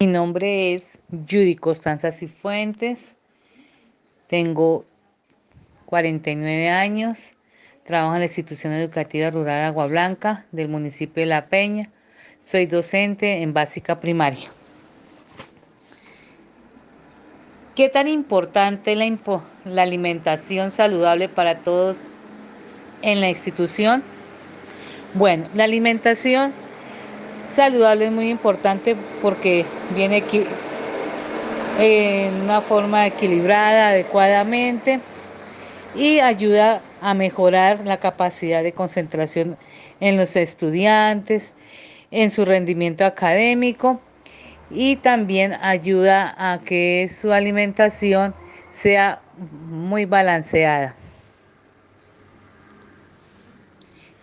Mi nombre es Judy Constanza Cifuentes, tengo 49 años, trabajo en la institución educativa rural Agua Blanca del municipio de La Peña, soy docente en básica primaria. ¿Qué tan importante la, la alimentación saludable para todos en la institución? Bueno, la alimentación saludable es muy importante porque viene en una forma equilibrada, adecuadamente y ayuda a mejorar la capacidad de concentración en los estudiantes, en su rendimiento académico y también ayuda a que su alimentación sea muy balanceada.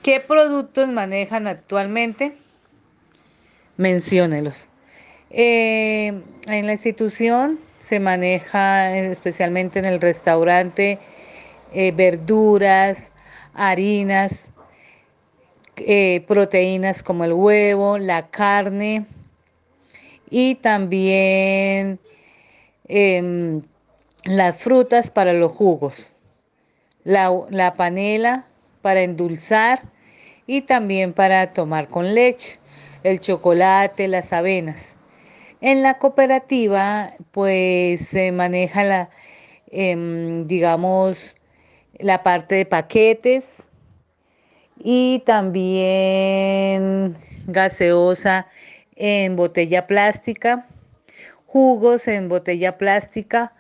¿Qué productos manejan actualmente? Menciónelos. Eh, en la institución se maneja especialmente en el restaurante eh, verduras, harinas, eh, proteínas como el huevo, la carne y también em, las frutas para los jugos, la panela para endulzar y también para tomar con leche el chocolate, las avenas. En la cooperativa, pues se maneja la, em, digamos, la parte de paquetes y también gaseosa en botella plástica, jugos en botella plástica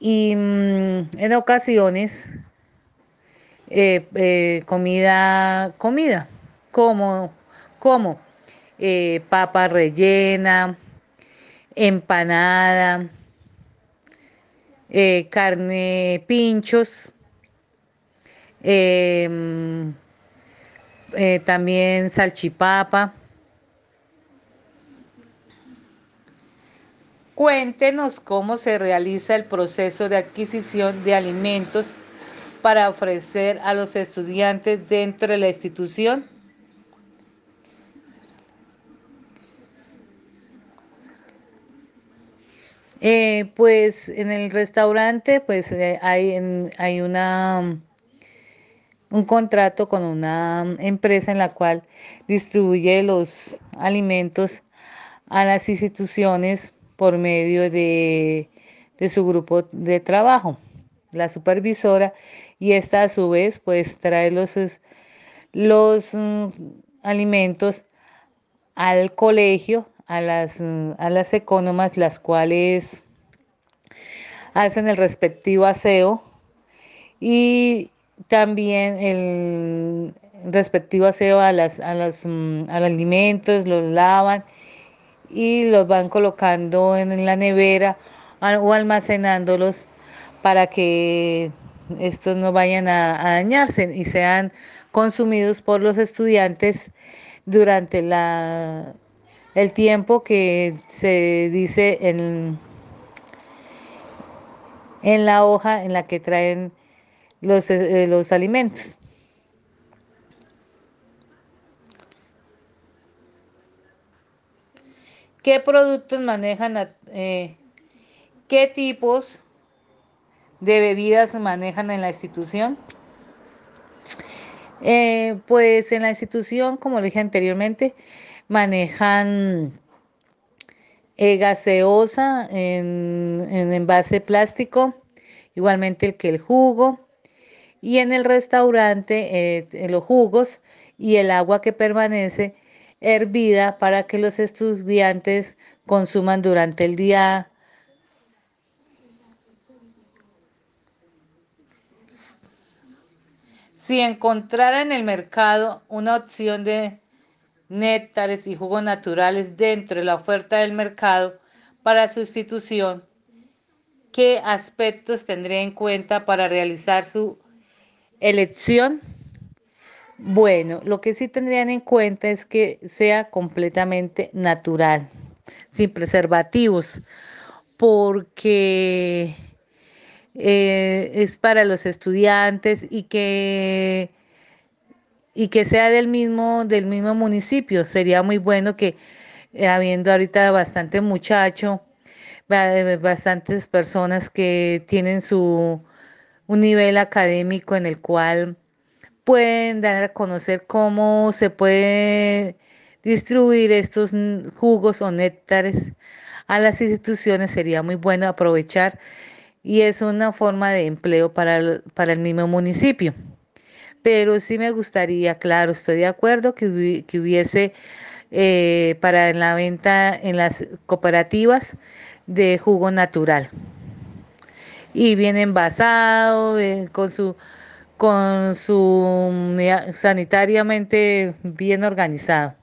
y mm, en ocasiones eh, eh, comida, comida, como como eh, papa rellena, empanada, carne pinchos, em, también salchipapa. Cuéntenos cómo se realiza el proceso de adquisición de alimentos para ofrecer a los estudiantes dentro de la institución. Eh, pues en el restaurante pues eh, hay, hay una un contrato con una empresa en la cual distribuye los alimentos a las instituciones por medio de, de su grupo de trabajo, la supervisora, y esta a su vez pues trae los, los mm, alimentos al colegio a las, a las ecónomas, las cuales hacen el respectivo aseo y también el respectivo aseo a, las, a, los, mm, alimentos, los lavan y los van colocando en la nevera o almacenándolos para que estos no vayan a, dañarse y sean consumidos por los estudiantes durante la, el tiempo que se dice en, en la hoja en la que traen los, eh, los alimentos. ¿Qué productos manejan? Eh, ¿Qué tipos de bebidas manejan en la institución? Eh, pues en la institución, como dije anteriormente, manejan eh, gaseosa en, envase plástico, igualmente el que el jugo. Y en el restaurante, eh, los jugos y el agua que permanece hervida para que los estudiantes consuman durante el día. Si encontrara en el mercado una opción de néctares y jugos naturales dentro de la oferta del mercado para su institución, ¿qué aspectos tendría en cuenta para realizar su elección? Bueno, lo que sí tendrían en cuenta es que sea completamente natural, sin preservativos, porque eh, es para los estudiantes y que y que sea del mismo, del mismo municipio. Sería muy bueno que eh, habiendo ahorita bastante muchacho, ba- bastantes personas que tienen su un nivel académico en el cual pueden dar a conocer cómo se puede distribuir estos jugos o néctares a las instituciones. Sería muy bueno aprovechar y es una forma de empleo para el, para el mismo municipio. Pero sí me gustaría, claro, estoy de acuerdo que, que hubiese eh, para la venta en las cooperativas de jugo natural y bien envasado, eh, con su con su mm, sanitariamente bien organizado.